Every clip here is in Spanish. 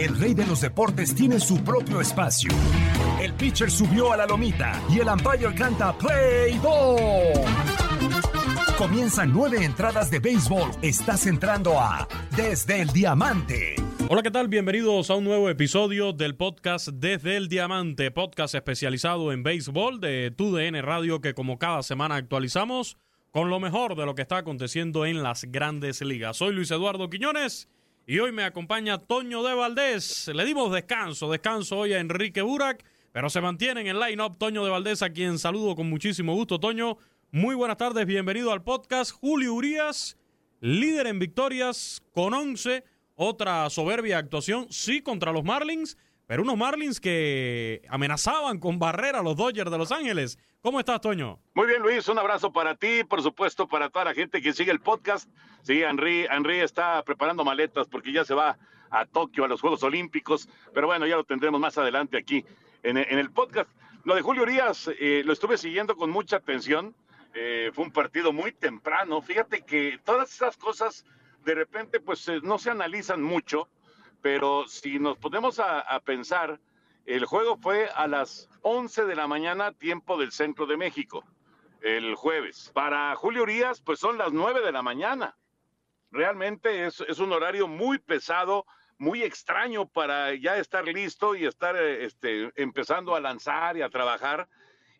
El rey de los deportes tiene su propio espacio. El pitcher subió a la lomita y el umpire canta Play Ball. Comienzan nueve entradas de béisbol. Estás entrando a Desde el Diamante. Hola, ¿qué tal? Bienvenidos a un nuevo episodio del podcast Desde el Diamante, podcast especializado en béisbol de TUDN Radio que como cada semana actualizamos con lo mejor de lo que está aconteciendo en las grandes ligas. Soy Luis Eduardo Quiñones y hoy me acompaña Toño de Valdés. Le dimos descanso, descanso hoy a Enrique Burak, pero se mantiene en el line-up Toño de Valdés, a quien saludo con muchísimo gusto. Toño, muy buenas tardes, bienvenido al podcast. Julio Urias, líder en victorias con 11, otra soberbia actuación, sí, contra los Marlins, pero unos Marlins que amenazaban con barrer a los Dodgers de Los Ángeles. ¿Cómo estás, Toño? Muy bien, Luis, un abrazo para ti, por supuesto, para toda la gente que sigue el podcast. Sí, Henry, Henry está preparando maletas porque ya se va a Tokio, a los Juegos Olímpicos, pero bueno, ya lo tendremos más adelante aquí en, en el podcast. Lo de Julio Urias eh, lo estuve siguiendo con mucha atención. Eh, fue un partido muy temprano. Fíjate que todas esas cosas de repente pues eh, no se analizan mucho, pero si nos ponemos a, a pensar, el juego fue a las 11 de la mañana, tiempo del centro de México, el jueves. Para Julio Urias, pues son las 9 de la mañana. Realmente es, es un horario muy pesado, muy extraño para ya estar listo y estar eh, este, empezando a lanzar y a trabajar.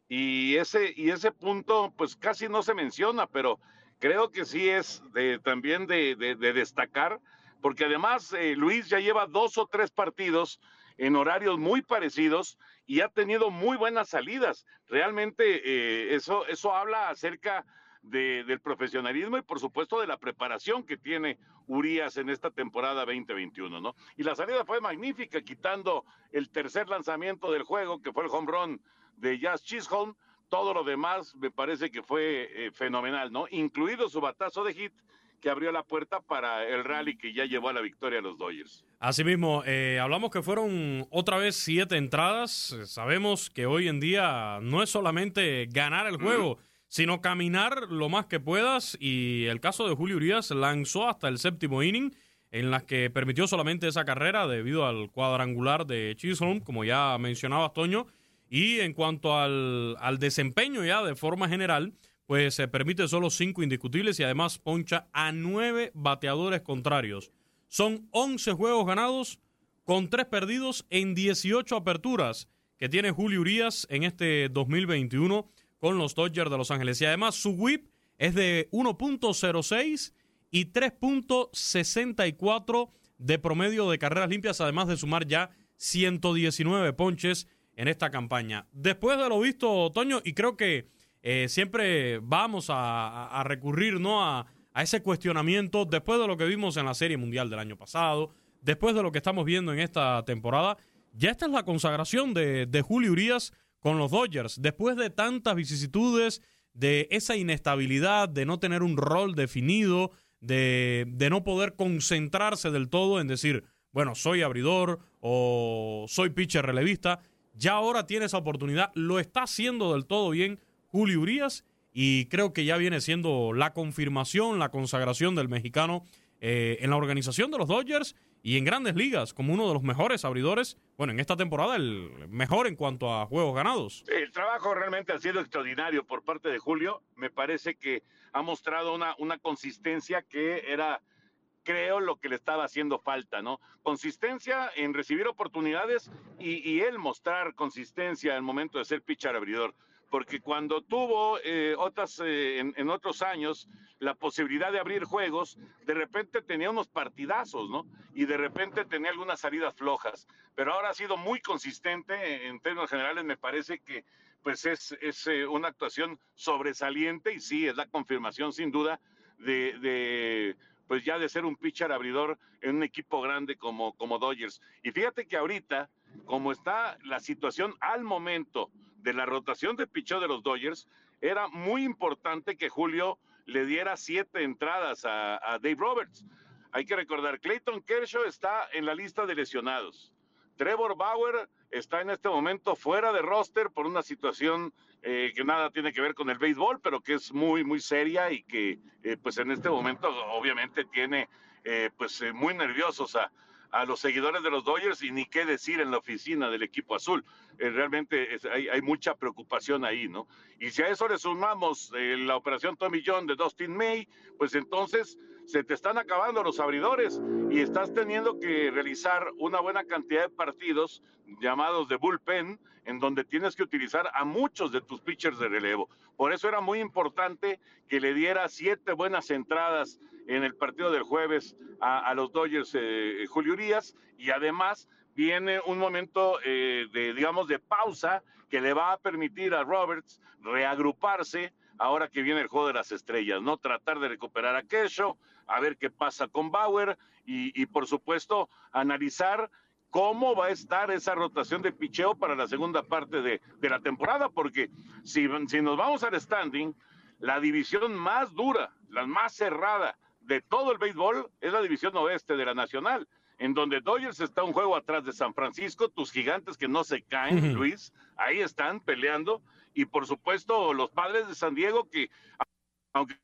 Y ese, y ese punto, pues casi no se menciona, pero creo que sí es de, también de, de, de destacar, porque además eh, Luis ya lleva dos o tres partidos en horarios muy parecidos y ha tenido muy buenas salidas. Realmente eh, eso, eso habla acerca de, del profesionalismo y por supuesto de la preparación que tiene Urias en esta temporada 2021, ¿no? Y la salida fue magnífica, quitando el tercer lanzamiento del juego, que fue el home run de Jazz Chisholm. Todo lo demás me parece que fue eh, fenomenal, ¿no? Incluido su batazo de hit que abrió la puerta para el rally que ya llevó a la victoria a los Dodgers. Asimismo, eh, hablamos que fueron otra vez siete entradas. Sabemos que hoy en día no es solamente ganar el juego, mm. sino caminar lo más que puedas. Y el caso de Julio Urias lanzó hasta el séptimo inning, en las que permitió solamente esa carrera debido al cuadrangular de Chisholm, como ya mencionaba Toño. Y en cuanto al, al desempeño ya de forma general, pues se permite solo cinco indiscutibles y además poncha a nueve bateadores contrarios. Son 11 juegos ganados con tres perdidos en 18 aperturas que tiene Julio Urias en este 2021 con los Dodgers de Los Ángeles. Y además su whip es de 1.06 y 3.64 de promedio de carreras limpias, además de sumar ya 119 ponches en esta campaña. Después de lo visto, Toño, y creo que eh, siempre vamos a, recurrir ¿no? a, a, ese cuestionamiento después de lo que vimos en la Serie Mundial del año pasado, después de lo que estamos viendo en esta temporada. Ya esta es la consagración de, de Julio Urias con los Dodgers, después de tantas vicisitudes, de esa inestabilidad, de no tener un rol definido, de, de no poder concentrarse del todo en decir, bueno, soy abridor o soy pitcher relevista. Ya ahora tiene esa oportunidad, lo está haciendo del todo bien Julio Urias y creo que ya viene siendo la confirmación, la consagración del mexicano eh, en la organización de los Dodgers y en grandes ligas como uno de los mejores abridores, bueno, en esta temporada el mejor en cuanto a juegos ganados. El trabajo realmente ha sido extraordinario por parte de Julio, me parece que ha mostrado una, una consistencia que era creo lo que le estaba haciendo falta, ¿no? Consistencia en recibir oportunidades y, y él mostrar consistencia al momento de ser pitcher abridor porque cuando tuvo eh, otras, eh, en, otros años la posibilidad de abrir juegos, de repente tenía unos partidazos, ¿no? Y de repente tenía algunas salidas flojas, pero ahora ha sido muy consistente en términos generales, me parece que pues es, es eh, una actuación sobresaliente y sí, es la confirmación sin duda de, de pues ya de ser un pitcher abridor en un equipo grande como, como Dodgers. Y fíjate que ahorita, como está la situación al momento de la rotación de picheo de los Dodgers, era muy importante que Julio le diera siete entradas a, a Dave Roberts. Hay que recordar, Clayton Kershaw está en la lista de lesionados. Trevor Bauer está en este momento fuera de roster por una situación eh, que nada tiene que ver con el béisbol, pero que es muy, muy seria y que eh, pues en este momento obviamente tiene eh, pues muy nerviosos a, a los seguidores de los Dodgers y ni qué decir en la oficina del equipo azul. realmente hay, hay, mucha preocupación ahí, ¿no? Y si a eso le sumamos la operación Tommy John de Dustin May, pues entonces se te están acabando los abridores y estás teniendo que realizar una buena cantidad de partidos llamados de bullpen, en donde tienes que utilizar a muchos de tus pitchers de relevo. Por eso era muy importante que le diera siete buenas entradas en el partido del jueves a, los Dodgers eh, Julio Urias y además viene un momento eh, de, digamos, de pausa que le va a permitir a Roberts reagruparse ahora que viene el juego de las estrellas, ¿no? Tratar de recuperar a Kesho, a ver qué pasa con Bauer y, y, por supuesto analizar cómo va a estar esa rotación de picheo para la segunda parte de, de la temporada, porque si, si nos vamos al standing, la división más dura, la más cerrada de todo el béisbol es la división oeste de la Nacional, en donde Dodgers está un juego atrás de San Francisco, tus gigantes que no se caen. Luis, ahí están peleando, y por supuesto los padres de San Diego que, aunque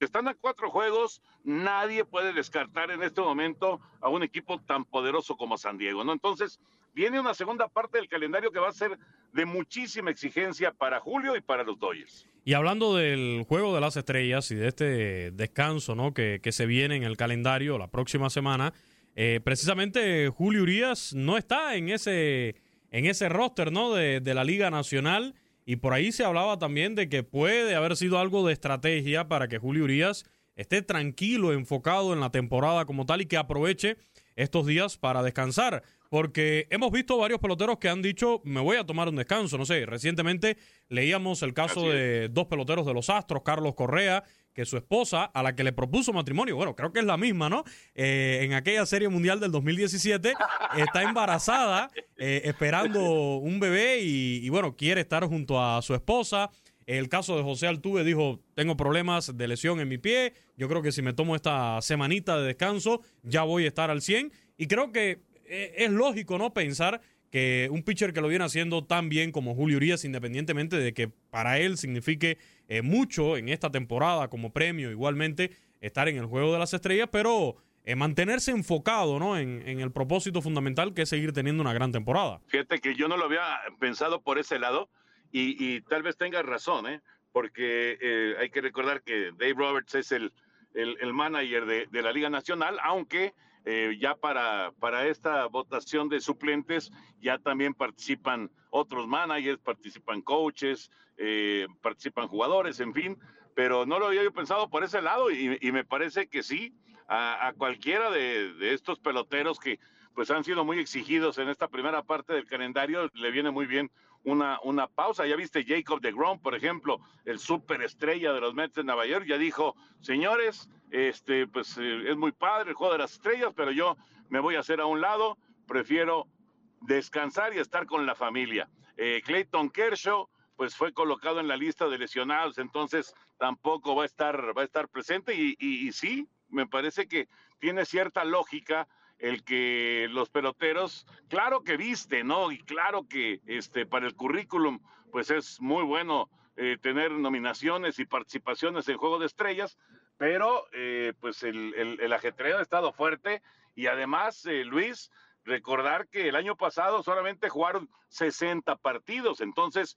están a cuatro juegos, nadie puede descartar en este momento a un equipo tan poderoso como San Diego, ¿no? Entonces, viene una segunda parte del calendario que va a ser de muchísima exigencia para Julio y para los Dodgers. Y hablando del juego de las estrellas y de este descanso ¿no? que, que se viene en el calendario la próxima semana, eh, precisamente Julio Urias no está en ese, en ese roster ¿no? de, de la Liga Nacional. Y por ahí se hablaba también de que puede haber sido algo de estrategia para que Julio Urias esté tranquilo, enfocado en la temporada como tal y que aproveche estos días para descansar. Porque hemos visto varios peloteros que han dicho, me voy a tomar un descanso. No sé, recientemente leíamos el caso de dos peloteros de los Astros, Carlos Correa, que su esposa, a la que le propuso matrimonio, bueno, creo que es la misma, ¿no? Eh, en aquella Serie Mundial del 2017, está embarazada, eh, esperando un bebé y, bueno, quiere estar junto a su esposa. El caso de José Altuve dijo, tengo problemas de lesión en mi pie, yo creo que si me tomo esta semanita de descanso, ya voy a estar al 100. Y creo que eh, es lógico, ¿no? Pensar que un pitcher que lo viene haciendo tan bien como Julio Urias, independientemente de que para él signifique eh, mucho en esta temporada como premio, igualmente estar en el juego de las estrellas, pero eh, mantenerse enfocado ¿no? En, en, el propósito fundamental que es seguir teniendo una gran temporada. Fíjate que yo no lo había pensado por ese lado y, y tal vez tengas razón, ¿eh? porque eh, hay que recordar que Dave Roberts es el, el, el manager de, de, la Liga Nacional, aunque eh, ya para, para esta votación de suplentes ya también participan otros managers, participan coaches, eh, participan jugadores, en fin, pero no lo había yo pensado por ese lado y, y me parece que sí, a, a cualquiera de, de, estos peloteros que pues han sido muy exigidos en esta primera parte del calendario, le viene muy bien una, una pausa. Ya viste Jacob de Grom, por ejemplo, el superestrella de los Mets de Nueva York, ya dijo, señores, este, pues eh, es muy padre el juego de las estrellas, pero yo me voy a hacer a un lado, prefiero descansar y estar con la familia. Eh, Clayton Kershaw, pues fue colocado en la lista de lesionados, entonces tampoco va a estar, va a estar presente y, sí, me parece que tiene cierta lógica el que los peloteros, claro que viste, ¿no? Y claro que este para el currículum, pues es muy bueno eh, tener nominaciones y participaciones en Juego de Estrellas, pero eh, pues el, el, ajetreo ha estado fuerte y además, eh, Luis, recordar que el año pasado solamente jugaron 60 partidos, entonces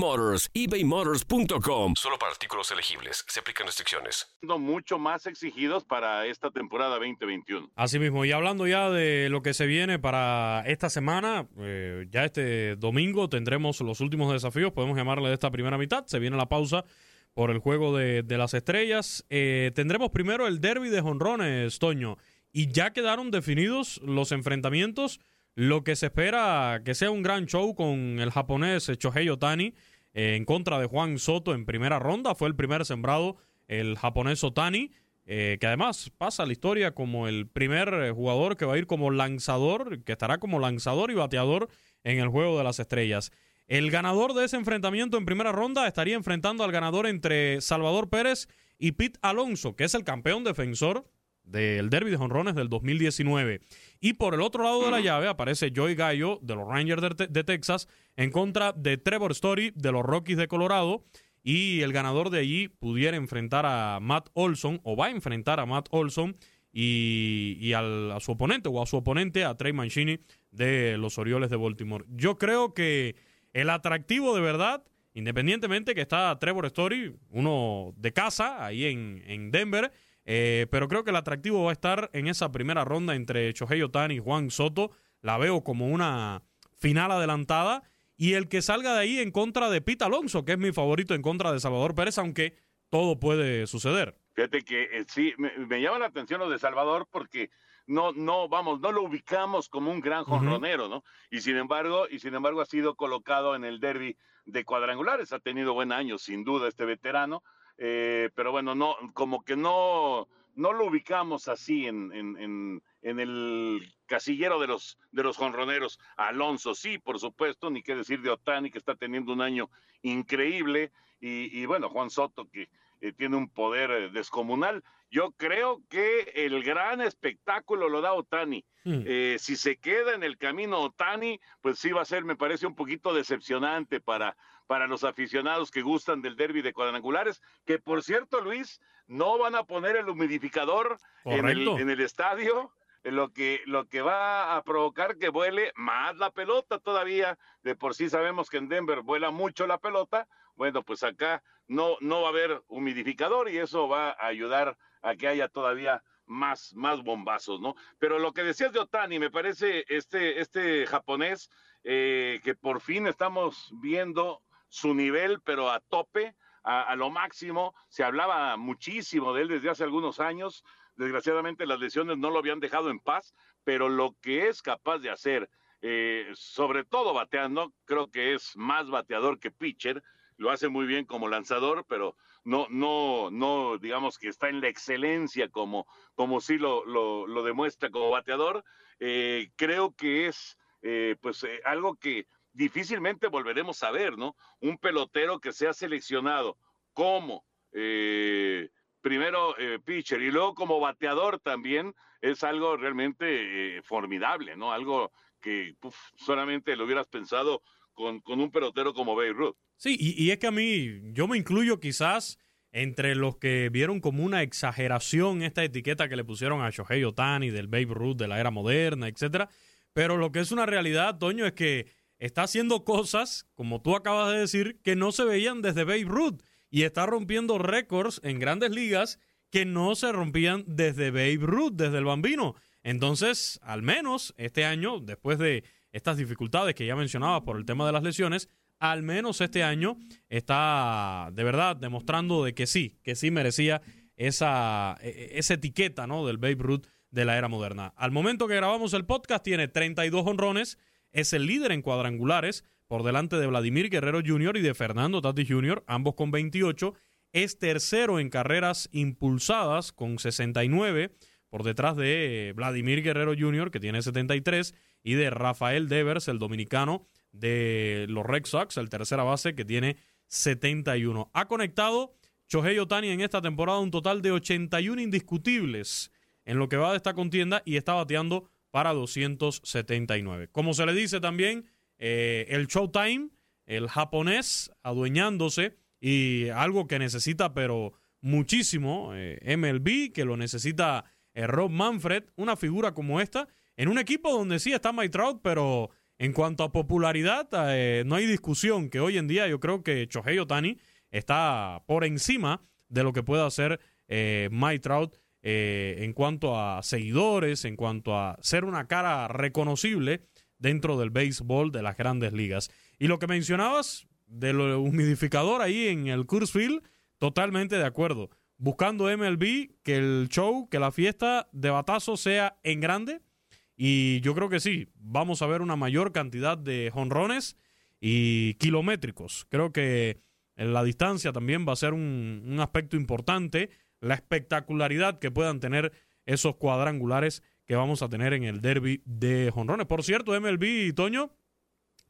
Motors. ebaymotors.com. Solo para artículos elegibles. Se aplican restricciones. Mucho más exigidos para esta temporada 2021. Así mismo, y hablando ya de lo que se viene para esta semana, eh, ya este domingo tendremos los últimos desafíos, podemos llamarle de esta primera mitad. Se viene la pausa por el juego de, de las estrellas. Eh, tendremos primero el derby de jonrones, Toño, y ya quedaron definidos los enfrentamientos. Lo que se espera que sea un gran show con el japonés Chohei Otani eh, en contra de Juan Soto en primera ronda. Fue el primer sembrado el japonés Otani, eh, que además pasa a la historia como el primer jugador que va a ir como lanzador, que estará como lanzador y bateador en el juego de las estrellas. El ganador de ese enfrentamiento en primera ronda estaría enfrentando al ganador entre Salvador Pérez y Pete Alonso, que es el campeón defensor del Derby de Jonrones del 2019. Y por el otro lado de la llave aparece Joey Gallo de los Rangers de, de, Texas en contra de Trevor Story de los Rockies de Colorado. Y el ganador de allí pudiera enfrentar a Matt Olson o va a enfrentar a Matt Olson y, y al, a su oponente o a su oponente, a Trey Mancini de los Orioles de Baltimore. Yo creo que el atractivo de verdad, independientemente que está Trevor Story, uno de casa, ahí en, en Denver, eh, pero creo que el atractivo va a estar en esa primera ronda entre Shohei Otani y Juan Soto. La veo como una final adelantada. Y el que salga de ahí en contra de Pete Alonso, que es mi favorito en contra de Salvador Pérez, aunque todo puede suceder. Fíjate que eh, sí, me, me, llama la atención lo de Salvador porque no, no, vamos, no lo ubicamos como un gran jonronero, ¿no? Y sin embargo, y sin embargo ha sido colocado en el derby de cuadrangulares, ha tenido buen año, sin duda, este veterano, eh, pero bueno, no, como que no, no lo ubicamos así en, en, en, en, el casillero de los, de los jonroneros. Alonso, sí, por supuesto, ni qué decir de Otani, que está teniendo un año increíble, y, y bueno, Juan Soto, que eh, tiene un poder eh, descomunal. Yo creo que el gran espectáculo lo da Otani. Mm. Eh, si se queda en el camino Otani, pues sí va a ser, me parece, un poquito decepcionante para, para los aficionados que gustan del derby de cuadrangulares, que por cierto, Luis, no van a poner el humidificador en el, en el, estadio, lo que, lo que va a provocar que vuele más la pelota todavía. De por sí sabemos que en Denver vuela mucho la pelota. Bueno, pues acá no, no va a haber humidificador y eso va a ayudar a que haya todavía más, más bombazos, ¿no? Pero lo que decías de Otani, me parece este, este japonés eh, que por fin estamos viendo su nivel, pero a tope, a, lo máximo. Se hablaba muchísimo de él desde hace algunos años. Desgraciadamente las lesiones no lo habían dejado en paz, pero lo que es capaz de hacer, eh, sobre todo bateando, creo que es más bateador que pitcher. Lo hace muy bien como lanzador, pero no, no, no, digamos que está en la excelencia como, como sí lo, lo, lo demuestra como bateador. Eh, creo que es, eh, pues, algo que difícilmente volveremos a ver, ¿no? Un pelotero que sea seleccionado como eh, primero eh, pitcher y luego como bateador también es algo realmente eh, formidable, ¿no? Algo que solamente lo hubieras pensado con, con, un pelotero como Babe Ruth. Sí, y, y, es que a mí, yo me incluyo quizás entre los que vieron como una exageración esta etiqueta que le pusieron a Shohei Otani del Babe Ruth de la era moderna, etcétera. Pero lo que es una realidad, Toño, es que está haciendo cosas, como tú acabas de decir, que no se veían desde Babe Ruth y está rompiendo récords en grandes ligas que no se rompían desde Babe Ruth, desde el bambino. Entonces, al menos este año, después de estas dificultades que ya mencionaba por el tema de las lesiones, al menos este año está de verdad demostrando de que sí, que sí merecía esa, esa etiqueta ¿no? del Babe Ruth de la era moderna. Al momento que grabamos el podcast tiene 32 honrones, es el líder en cuadrangulares, por delante de Vladimir Guerrero Jr. y de Fernando Tati Jr., ambos con 28. Es tercero en carreras impulsadas con 69, por detrás de Vladimir Guerrero Jr., que tiene 73, y de Rafael Devers, el dominicano de los Red Sox, el tercera base, que tiene 71. Ha conectado Shohei Otani en esta temporada un total de 81 indiscutibles en lo que va de esta contienda y está bateando para 279. Como se le dice también, eh, el Showtime, el japonés adueñándose y algo que necesita pero muchísimo eh, MLB, que lo necesita eh, Rob Manfred, una figura como esta en un equipo donde sí está Mike Trout, pero en cuanto a popularidad, eh, no hay discusión que hoy en día yo creo que Chohei Otani está por encima de lo que puede hacer eh, Mike Trout eh, en cuanto a seguidores, en cuanto a ser una cara reconocible dentro del béisbol de las grandes ligas. Y lo que mencionabas del humidificador ahí en el Field, totalmente de acuerdo. Buscando MLB que el show, que la fiesta de batazo sea en grande. Y yo creo que sí, vamos a ver una mayor cantidad de jonrones y kilométricos. Creo que la distancia también va a ser un aspecto importante la espectacularidad que puedan tener esos cuadrangulares que vamos a tener en el derby de jonrones. Por cierto, MLB Toño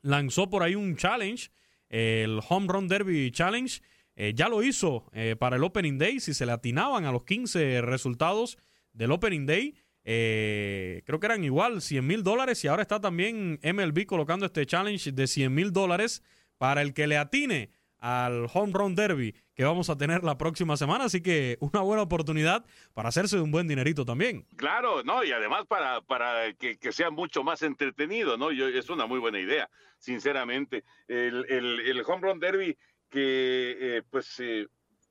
lanzó por ahí un challenge, el Home Run Derby Challenge. Eh, ya lo hizo eh, para el Opening Day. Si se le atinaban a los 15 resultados del Opening Day, eh, creo que eran igual 100 mil dólares. Y ahora está también MLB colocando este challenge de 100 mil dólares para el que le atine al Home Run Derby que vamos a tener la próxima semana, así que una buena oportunidad para hacerse un buen dinerito también. Claro, no, y además para, para que, sea mucho más entretenido, ¿no? Yo, es una muy buena idea, sinceramente. El, el, Home Run Derby que, eh, pues, eh,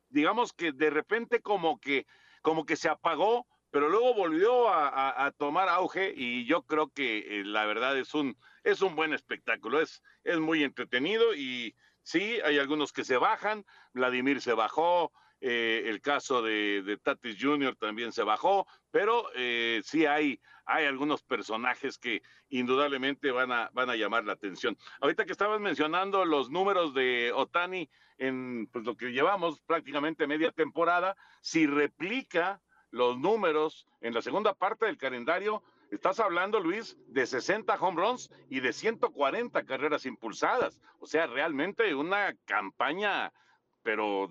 digamos que de repente como que, como que se apagó, pero luego volvió a, tomar auge y yo creo que eh, la verdad es un, es un buen espectáculo, es, es muy entretenido y Sí, hay algunos que se bajan, Vladimir se bajó, eh, el caso de, Tatis Jr. también se bajó, pero eh, sí hay, hay algunos personajes que indudablemente van a, van a llamar la atención. Ahorita que estabas mencionando los números de Otani en pues, lo que llevamos prácticamente media temporada, si replica los números en la segunda parte del calendario, Estás hablando, Luis, de 60 home runs y de 140 carreras impulsadas. O sea, realmente una campaña, pero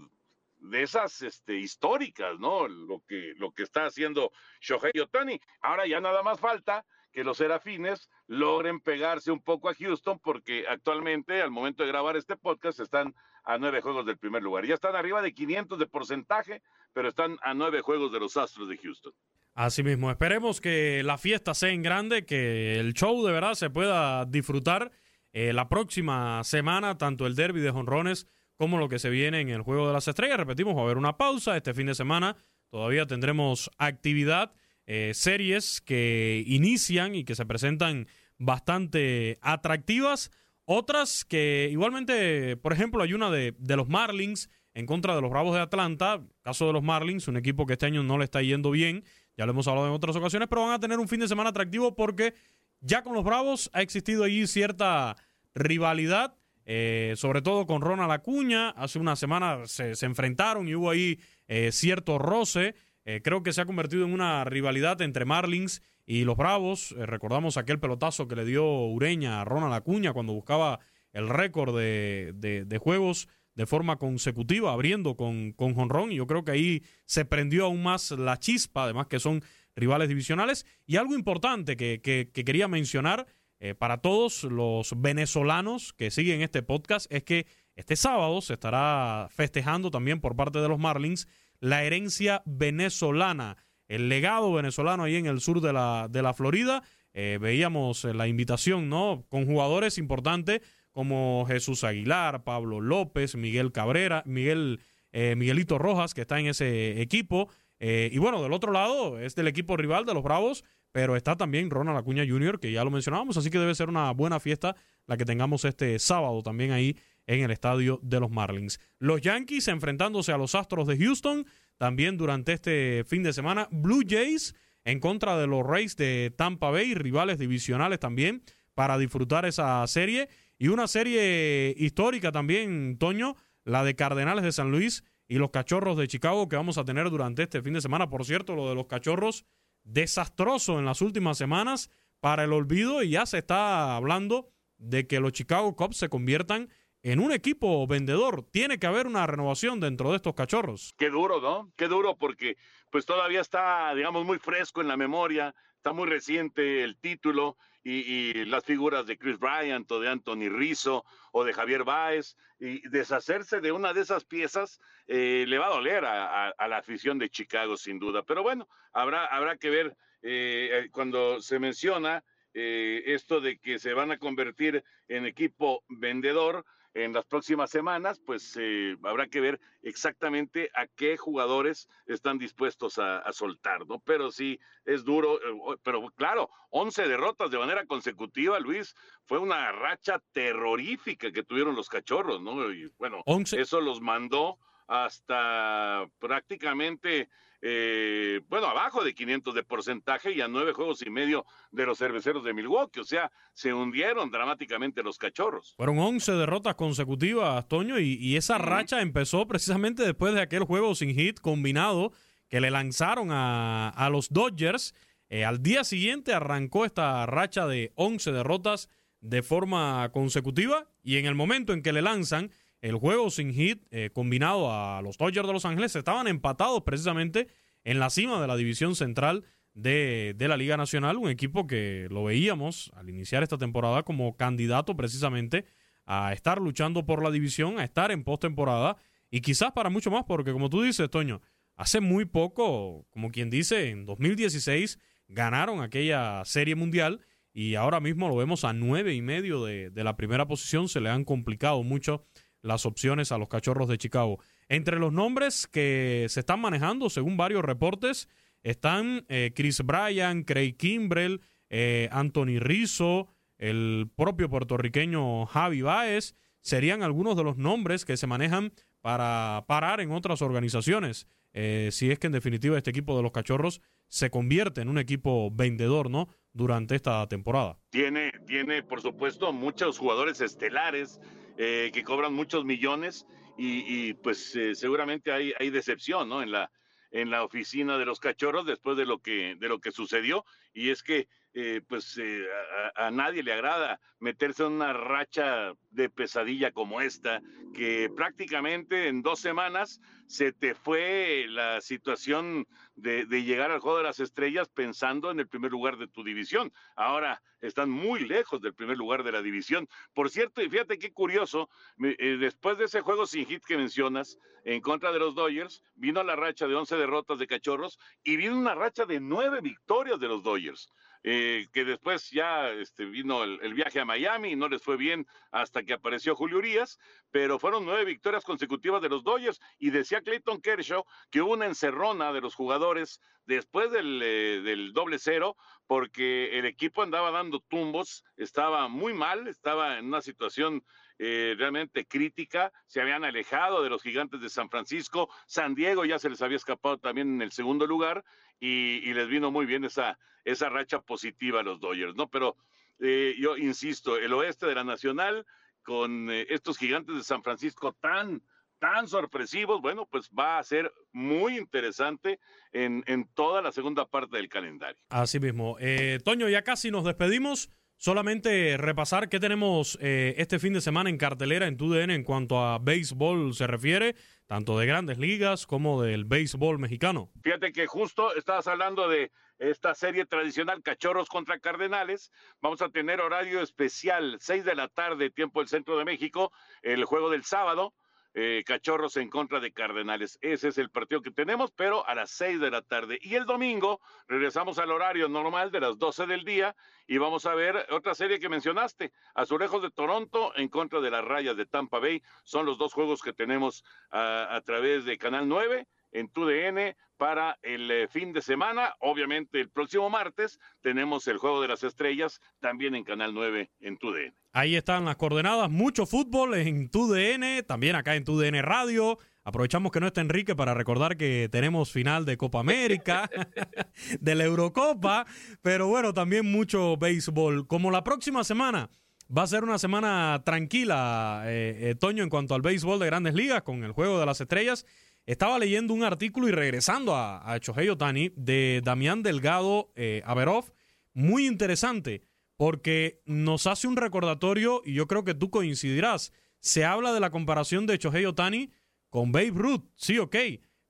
de esas este, históricas, ¿no? Lo que, está haciendo Shohei Otani. Ahora ya nada más falta que los serafines logren pegarse un poco a Houston, porque actualmente, al momento de grabar este podcast, están a nueve juegos del primer lugar. Ya están arriba de 500 de porcentaje, pero están a nueve juegos de los Astros de Houston. Así mismo, esperemos que la fiesta sea en grande, que el show de verdad se pueda disfrutar eh, la próxima semana, tanto el derby de jonrones como lo que se viene en el Juego de las Estrellas. Repetimos, va a haber una pausa este fin de semana, todavía tendremos actividad, eh, series que inician y que se presentan bastante atractivas, otras que igualmente, por ejemplo, hay una de, de los Marlins en contra de los Bravos de Atlanta, caso de los Marlins, un equipo que este año no le está yendo bien, ya lo hemos hablado en otras ocasiones, pero van a tener un fin de semana atractivo porque ya con los Bravos ha existido allí cierta rivalidad, eh, sobre todo con Ronald Acuña. Hace una semana se, enfrentaron y hubo ahí eh, cierto roce. Eh, creo que se ha convertido en una rivalidad entre Marlins y los Bravos. recordamos aquel pelotazo que le dio Ureña a Ronald Acuña cuando buscaba el récord de, de juegos de forma consecutiva, abriendo con, con Jonrón. Y yo creo que ahí se prendió aún más la chispa, además que son rivales divisionales. Y algo importante que, quería mencionar eh, para todos los venezolanos que siguen este podcast es que este sábado se estará festejando también por parte de los Marlins la herencia venezolana, el legado venezolano ahí en el sur de la, de la Florida. Eh, veíamos la invitación, ¿no? Con jugadores importantes como Jesús Aguilar, Pablo López, Miguel Cabrera, Miguel, eh, Miguelito Rojas, que está en ese equipo. Eh, y bueno, del otro lado es del equipo rival de los Bravos, pero está también Ronald Acuña Jr., que ya lo mencionábamos, así que debe ser una buena fiesta la que tengamos este sábado también ahí en el estadio de los Marlins. Los Yankees enfrentándose a los Astros de Houston también durante este fin de semana. Blue Jays en contra de los Rays de Tampa Bay, rivales divisionales también, para disfrutar esa serie. Y una serie histórica también, Toño, la de Cardenales de San Luis y los Cachorros de Chicago que vamos a tener durante este fin de semana. Por cierto, lo de los Cachorros, desastroso en las últimas semanas para el olvido y ya se está hablando de que los Chicago Cubs se conviertan en un equipo vendedor. Tiene que haber una renovación dentro de estos cachorros. Qué duro, ¿no? Qué duro porque pues todavía está, digamos, muy fresco en la memoria está muy reciente el título y, las figuras de Chris Bryant o de Anthony Rizzo o de Javier Baez, y deshacerse de una de esas piezas eh, le va a doler a, la afición de Chicago sin duda. Pero bueno, habrá, habrá que ver eh, cuando se menciona esto de que se van a convertir en equipo vendedor, en las próximas semanas, pues eh, habrá que ver exactamente a qué jugadores están dispuestos a, soltar, ¿no? Pero sí, es duro, eh, pero claro, 11 derrotas de manera consecutiva, Luis, fue una racha terrorífica que tuvieron los cachorros, ¿no? Y bueno, eso los mandó hasta prácticamente eh, bueno, abajo de 500 de porcentaje y a nueve juegos y medio de los cerveceros de Milwaukee. O sea, se hundieron dramáticamente los cachorros. Fueron 11 derrotas consecutivas, Toño, y, esa racha empezó precisamente después de aquel juego sin hit combinado que le lanzaron a, los Dodgers. Eh, al día siguiente arrancó esta racha de 11 derrotas de forma consecutiva y en el momento en que le lanzan el juego sin hit eh, combinado a los Dodgers de Los Ángeles estaban empatados precisamente en la cima de la división central de, la Liga Nacional, un equipo que lo veíamos al iniciar esta temporada como candidato precisamente a estar luchando por la división, a estar en postemporada y quizás para mucho más, porque como tú dices, Toño, hace muy poco, como quien dice, en 2016 ganaron aquella serie mundial y ahora mismo lo vemos a nueve y medio de, de la primera posición, se le han complicado mucho las opciones a los cachorros de Chicago. Entre los nombres que se están manejando, según varios reportes, están eh, Chris Bryan, Craig Kimbrell, eh, Anthony Rizzo, el propio puertorriqueño Javi Baez. Serían algunos de los nombres que se manejan para parar en otras organizaciones. Eh, si es que en definitiva este equipo de los cachorros se convierte en un equipo vendedor, ¿no? Durante esta temporada. Tiene, tiene, por supuesto, muchos jugadores estelares eh, que cobran muchos millones y, pues eh, seguramente hay, hay decepción, ¿no? En la, en la oficina de los cachorros después de lo que, de lo que sucedió y es que eh, pues eh, a, nadie le agrada meterse en una racha de pesadilla como esta, que prácticamente en dos semanas se te fue la situación de, llegar al juego de las estrellas pensando en el primer lugar de tu división. Ahora están muy lejos del primer lugar de la división. Por cierto, y fíjate qué curioso, eh, después de ese juego sin hit que mencionas, en contra de los Dodgers, vino la racha de 11 derrotas de cachorros y vino una racha de nueve victorias de los Dodgers. Eh, que después ya este, vino el, viaje a Miami y no les fue bien hasta que apareció Julio Urias, pero fueron nueve victorias consecutivas de los Dodgers y decía Clayton Kershaw que hubo una encerrona de los jugadores después del, eh, del doble cero porque el equipo andaba dando tumbos, estaba muy mal, estaba en una situación eh, realmente crítica, se habían alejado de los gigantes de San Francisco, San Diego ya se les había escapado también en el segundo lugar y, les vino muy bien esa, esa racha positiva a los Dodgers, ¿no? Pero eh, yo insisto, el oeste de la Nacional con eh, estos gigantes de San Francisco tan tan sorpresivos, bueno, pues va a ser muy interesante en, en toda la segunda parte del calendario. Así mismo. Toño, ya casi nos despedimos. Solamente repasar qué tenemos eh, este fin de semana en cartelera en TUDN en cuanto a béisbol se refiere, tanto de grandes ligas como del béisbol mexicano. Fíjate que justo estabas hablando de esta serie tradicional Cachorros contra Cardenales. Vamos a tener horario especial, 6 de la tarde, tiempo del centro de México, el juego del sábado. Eh, cachorros en contra de Cardenales. Ese es el partido que tenemos, pero a las 6 de la tarde. Y el domingo regresamos al horario normal de las 12 del día y vamos a ver otra serie que mencionaste, Azulejos de Toronto en contra de las rayas de Tampa Bay. Son los dos juegos que tenemos a, a través de Canal 9 en TUDN para el eh, fin de semana. Obviamente el próximo martes tenemos el Juego de las Estrellas también en Canal 9 en TUDN. Ahí están las coordenadas, mucho fútbol en TUDN, también acá en TUDN Radio. Aprovechamos que no está Enrique para recordar que tenemos final de Copa América, de la Eurocopa, pero bueno, también mucho béisbol. Como la próxima semana va a ser una semana tranquila, eh, eh, Toño, en cuanto al béisbol de grandes ligas, con el Juego de las Estrellas. Estaba leyendo un artículo y regresando a, a Chohei Otani de Damián Delgado eh, Averov, muy interesante, porque nos hace un recordatorio y yo creo que tú coincidirás. Se habla de la comparación de Chohei Otani con Babe Ruth, sí, ok,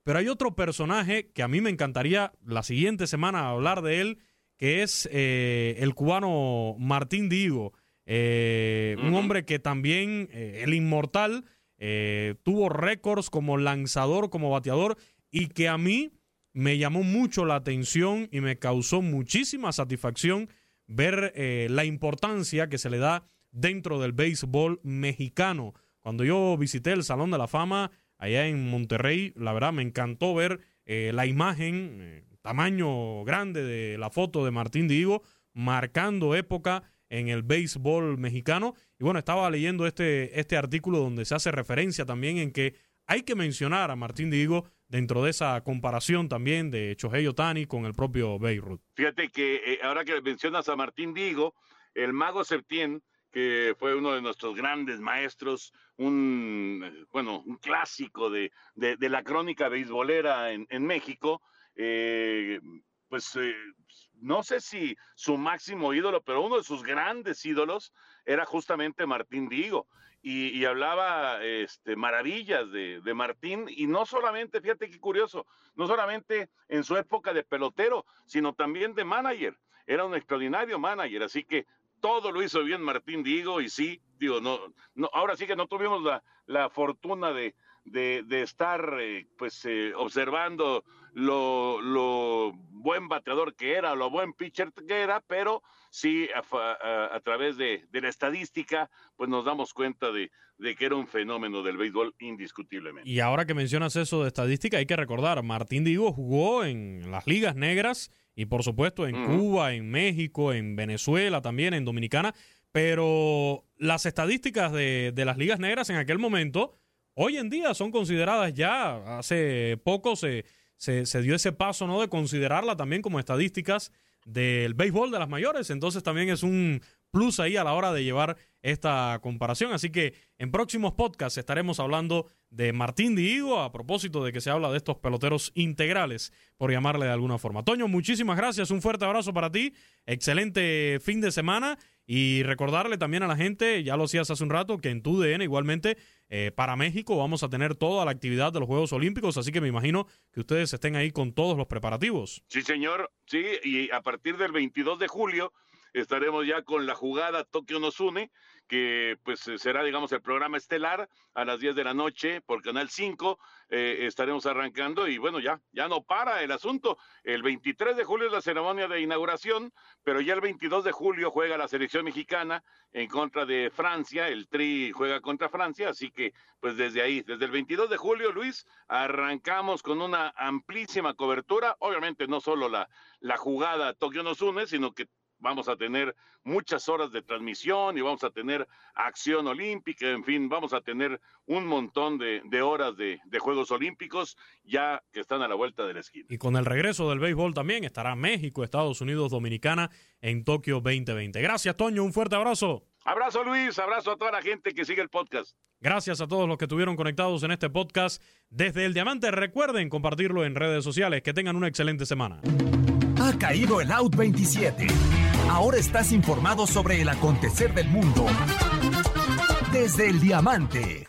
pero hay otro personaje que a mí me encantaría la siguiente semana hablar de él, que es eh, el cubano Martín Digo, eh, un hombre que también, eh, el inmortal, eh, tuvo récords como lanzador, como bateador, y que a mí me llamó mucho la atención y me causó muchísima satisfacción ver eh, la importancia que se le da dentro del béisbol mexicano. Cuando yo visité el Salón de la Fama allá en Monterrey, la verdad me encantó ver eh, la imagen, eh, tamaño grande de la foto de Martín Digo, marcando época en el béisbol mexicano. Y bueno, estaba leyendo este, este artículo donde se hace referencia también en que hay que mencionar a Martín Digo dentro de esa comparación también de Chohei Otani con el propio Beirut. Fíjate que eh, ahora que mencionas a Martín Digo, el mago Septién, que fue uno de nuestros grandes maestros, un, bueno, un clásico de, de, de la crónica beisbolera en, en México, eh, pues eh, no sé si su máximo ídolo, pero uno de sus grandes ídolos era justamente Martín Digo. Y, hablaba este, maravillas de, de, Martín, y no solamente, fíjate qué curioso, no solamente en su época de pelotero, sino también de manager. Era un extraordinario manager, así que todo lo hizo bien Martín Digo, y sí, digo, no, no ahora sí que no tuvimos la, la fortuna de, de, de, estar eh, pues eh, observando lo, lo, buen bateador que era, lo buen pitcher que era, pero sí a, a, a través de, de, la estadística pues nos damos cuenta de, de, que era un fenómeno del béisbol indiscutiblemente. Y ahora que mencionas eso de estadística, hay que recordar, Martín Digo jugó en las ligas negras y por supuesto en uh -huh. Cuba, en México, en Venezuela también, en Dominicana, pero las estadísticas de, de las ligas negras en aquel momento hoy en día son consideradas ya, hace poco se, se, dio ese paso ¿no? de considerarla también como estadísticas del béisbol de las mayores, entonces también es un plus ahí a la hora de llevar esta comparación. Así que en próximos podcasts estaremos hablando de Martín Diego a propósito de que se habla de estos peloteros integrales, por llamarle de alguna forma. Toño, muchísimas gracias, un fuerte abrazo para ti, excelente fin de semana y recordarle también a la gente, ya lo hacías hace un rato, que en tu DN igualmente eh, para México vamos a tener toda la actividad de los Juegos Olímpicos, así que me imagino que ustedes estén ahí con todos los preparativos. Sí, señor, sí, y a partir del 22 de julio estaremos ya con la jugada Tokio nos une, que pues será, digamos, el programa estelar a las 10 de la noche por Canal 5. Eh, estaremos arrancando y bueno, ya, ya no para el asunto. El 23 de julio es la ceremonia de inauguración, pero ya el 22 de julio juega la selección mexicana en contra de Francia. El Tri juega contra Francia, así que pues desde ahí, desde el 22 de julio, Luis, arrancamos con una amplísima cobertura. Obviamente no solo la, la jugada Tokio nos une, sino que vamos a tener muchas horas de transmisión y vamos a tener acción olímpica, en fin, vamos a tener un montón de, de horas de, de, Juegos Olímpicos ya que están a la vuelta de la esquina. Y con el regreso del béisbol también estará México, Estados Unidos, Dominicana en Tokio 2020. Gracias, Toño, un fuerte abrazo. Abrazo, Luis, abrazo a toda la gente que sigue el podcast. Gracias a todos los que estuvieron conectados en este podcast desde el Diamante. Recuerden compartirlo en redes sociales. Que tengan una excelente semana. Ha caído el Out 27. Ahora estás informado sobre el acontecer del mundo desde el Diamante.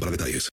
para detalles.